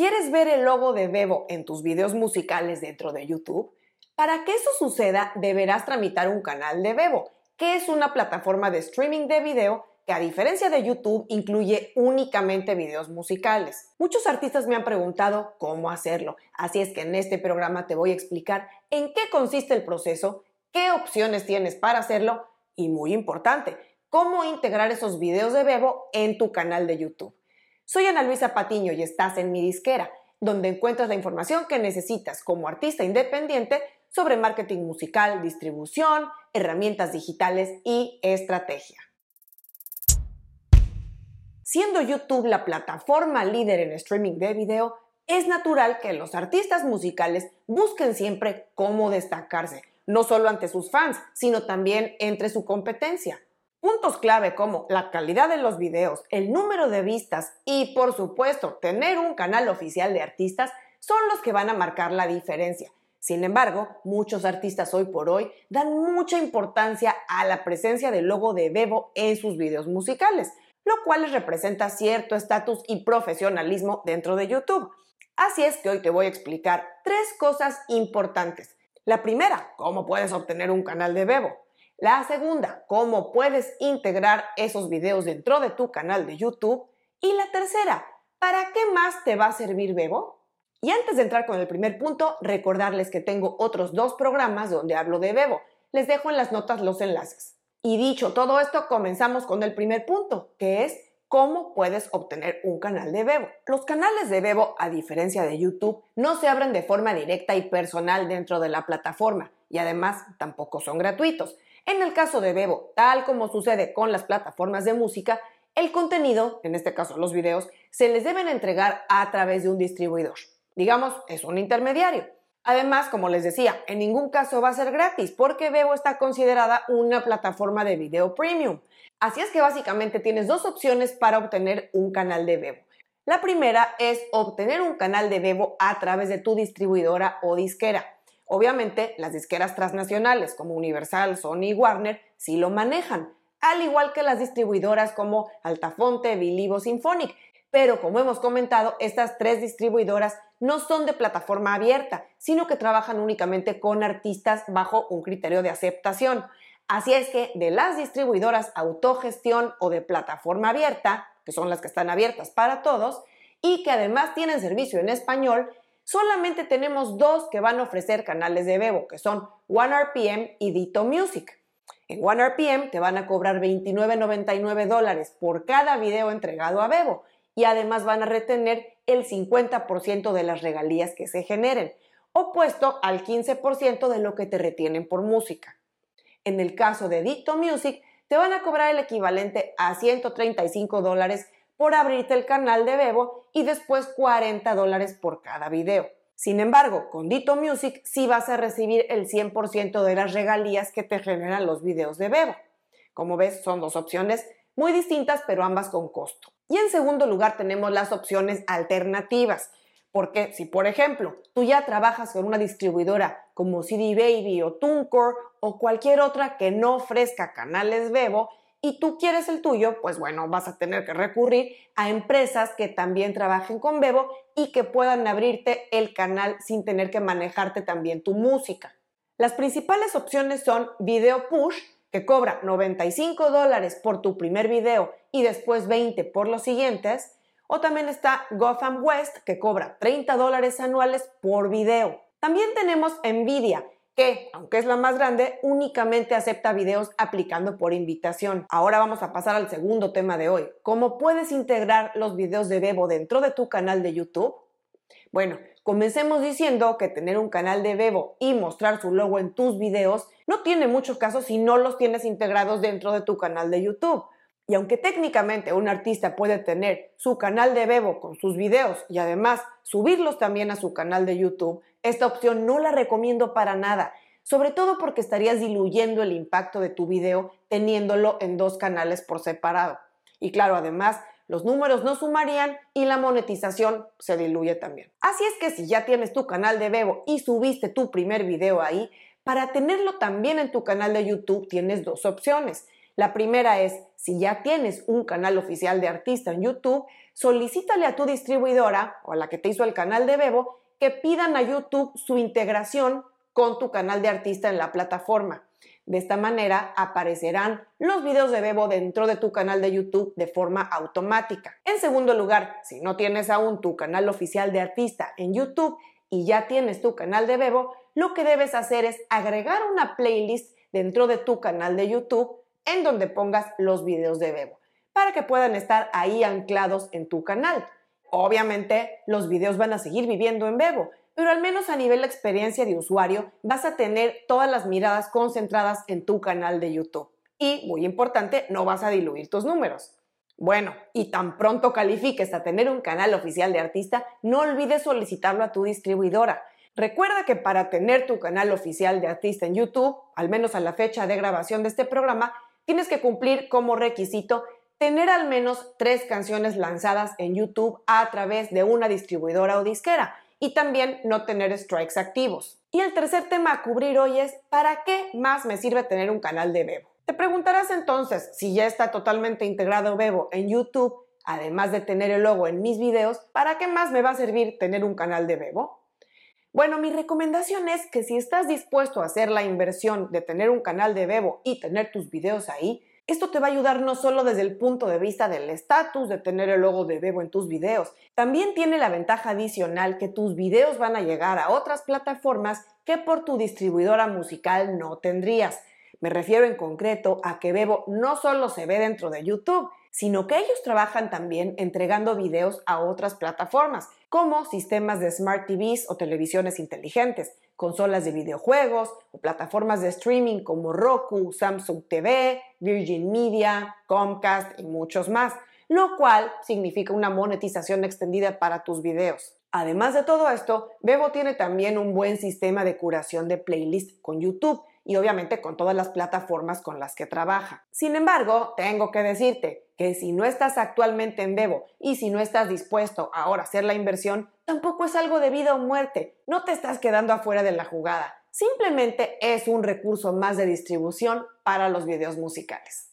¿Quieres ver el logo de Bebo en tus videos musicales dentro de YouTube? Para que eso suceda, deberás tramitar un canal de Bebo, que es una plataforma de streaming de video que a diferencia de YouTube incluye únicamente videos musicales. Muchos artistas me han preguntado cómo hacerlo, así es que en este programa te voy a explicar en qué consiste el proceso, qué opciones tienes para hacerlo y muy importante, cómo integrar esos videos de Bebo en tu canal de YouTube. Soy Ana Luisa Patiño y estás en mi disquera, donde encuentras la información que necesitas como artista independiente sobre marketing musical, distribución, herramientas digitales y estrategia. Siendo YouTube la plataforma líder en streaming de video, es natural que los artistas musicales busquen siempre cómo destacarse, no solo ante sus fans, sino también entre su competencia. Puntos clave como la calidad de los videos, el número de vistas y, por supuesto, tener un canal oficial de artistas son los que van a marcar la diferencia. Sin embargo, muchos artistas hoy por hoy dan mucha importancia a la presencia del logo de Bebo en sus videos musicales, lo cual les representa cierto estatus y profesionalismo dentro de YouTube. Así es que hoy te voy a explicar tres cosas importantes. La primera, cómo puedes obtener un canal de Bebo. La segunda, cómo puedes integrar esos videos dentro de tu canal de YouTube. Y la tercera, ¿para qué más te va a servir Bebo? Y antes de entrar con el primer punto, recordarles que tengo otros dos programas donde hablo de Bebo. Les dejo en las notas los enlaces. Y dicho todo esto, comenzamos con el primer punto, que es cómo puedes obtener un canal de Bebo. Los canales de Bebo, a diferencia de YouTube, no se abren de forma directa y personal dentro de la plataforma y además tampoco son gratuitos. En el caso de Bebo, tal como sucede con las plataformas de música, el contenido, en este caso los videos, se les deben entregar a través de un distribuidor. Digamos, es un intermediario. Además, como les decía, en ningún caso va a ser gratis porque Bebo está considerada una plataforma de video premium. Así es que básicamente tienes dos opciones para obtener un canal de Bebo. La primera es obtener un canal de Bebo a través de tu distribuidora o disquera. Obviamente, las disqueras transnacionales como Universal, Sony y Warner sí lo manejan, al igual que las distribuidoras como Altafonte, Bilivo, Symphonic. Pero como hemos comentado, estas tres distribuidoras no son de plataforma abierta, sino que trabajan únicamente con artistas bajo un criterio de aceptación. Así es que de las distribuidoras autogestión o de plataforma abierta, que son las que están abiertas para todos, y que además tienen servicio en español, solamente tenemos dos que van a ofrecer canales de Bebo, que son OneRPM y Dito Music. En OneRPM te van a cobrar 29.99 dólares por cada video entregado a Bebo y además van a retener el 50% de las regalías que se generen, opuesto al 15% de lo que te retienen por música. En el caso de Dito Music, te van a cobrar el equivalente a 135 dólares por abrirte el canal de Bebo y después 40 dólares por cada video. Sin embargo, con Dito Music sí vas a recibir el 100% de las regalías que te generan los videos de Bebo. Como ves, son dos opciones muy distintas, pero ambas con costo. Y en segundo lugar tenemos las opciones alternativas. Porque si, por ejemplo, tú ya trabajas con una distribuidora como CD Baby o TuneCore o cualquier otra que no ofrezca canales Bebo, y tú quieres el tuyo, pues bueno, vas a tener que recurrir a empresas que también trabajen con Bebo y que puedan abrirte el canal sin tener que manejarte también tu música. Las principales opciones son Video Push, que cobra 95 dólares por tu primer video y después 20 por los siguientes, o también está Gotham West, que cobra 30 dólares anuales por video. También tenemos Nvidia, que, aunque es la más grande, únicamente acepta videos aplicando por invitación. Ahora vamos a pasar al segundo tema de hoy. ¿Cómo puedes integrar los videos de Bebo dentro de tu canal de YouTube? Bueno, comencemos diciendo que tener un canal de Bebo y mostrar su logo en tus videos no tiene mucho caso si no los tienes integrados dentro de tu canal de YouTube. Y aunque técnicamente un artista puede tener su canal de Bebo con sus videos y además subirlos también a su canal de YouTube, esta opción no la recomiendo para nada, sobre todo porque estarías diluyendo el impacto de tu video teniéndolo en dos canales por separado. Y claro, además, los números no sumarían y la monetización se diluye también. Así es que si ya tienes tu canal de Bebo y subiste tu primer video ahí, para tenerlo también en tu canal de YouTube tienes dos opciones La primera es, si ya tienes un canal oficial de artista en YouTube, solicítale a tu distribuidora o a la que te hizo el canal de Bebo que pidan a YouTube su integración con tu canal de artista en la plataforma. De esta manera aparecerán los videos de Bebo dentro de tu canal de YouTube de forma automática. En segundo lugar, si no tienes aún tu canal oficial de artista en YouTube y ya tienes tu canal de Bebo, lo que debes hacer es agregar una playlist dentro de tu canal de YouTube en donde pongas los videos de Bebo para que puedan estar ahí anclados en tu canal. Obviamente, los videos van a seguir viviendo en Bebo, pero al menos a nivel de experiencia de usuario vas a tener todas las miradas concentradas en tu canal de YouTube. Y, muy importante, no vas a diluir tus números. Bueno, y tan pronto califiques a tener un canal oficial de artista, no olvides solicitarlo a tu distribuidora. Recuerda que para tener tu canal oficial de artista en YouTube, al menos a la fecha de grabación de este programa, tienes que cumplir como requisito tener al menos tres canciones lanzadas en YouTube a través de una distribuidora o disquera y también no tener strikes activos. Y el tercer tema a cubrir hoy es ¿para qué más me sirve tener un canal de Bebo? Te preguntarás entonces si ya está totalmente integrado Bebo en YouTube, además de tener el logo en mis videos, ¿para qué más me va a servir tener un canal de Bebo? Bueno, mi recomendación es que si estás dispuesto a hacer la inversión de tener un canal de Bebo y tener tus videos ahí, esto te va a ayudar no solo desde el punto de vista del estatus, de tener el logo de Bebo en tus videos, también tiene la ventaja adicional que tus videos van a llegar a otras plataformas que por tu distribuidora musical no tendrías. Me refiero en concreto a que Bebo no solo se ve dentro de YouTube, sino que ellos trabajan también entregando videos a otras plataformas, como sistemas de Smart TVs o televisiones inteligentes, consolas de videojuegos o plataformas de streaming como Roku, Samsung TV, Virgin Media, Comcast y muchos más, lo cual significa una monetización extendida para tus videos. Además de todo esto, Bebo tiene también un buen sistema de curación de playlist con YouTube y obviamente con todas las plataformas con las que trabaja. Sin embargo, tengo que decirte que si no estás actualmente en Bebo y si no estás dispuesto ahora a hacer la inversión, tampoco es algo de vida o muerte. No te estás quedando afuera de la jugada. Simplemente es un recurso más de distribución para los videos musicales.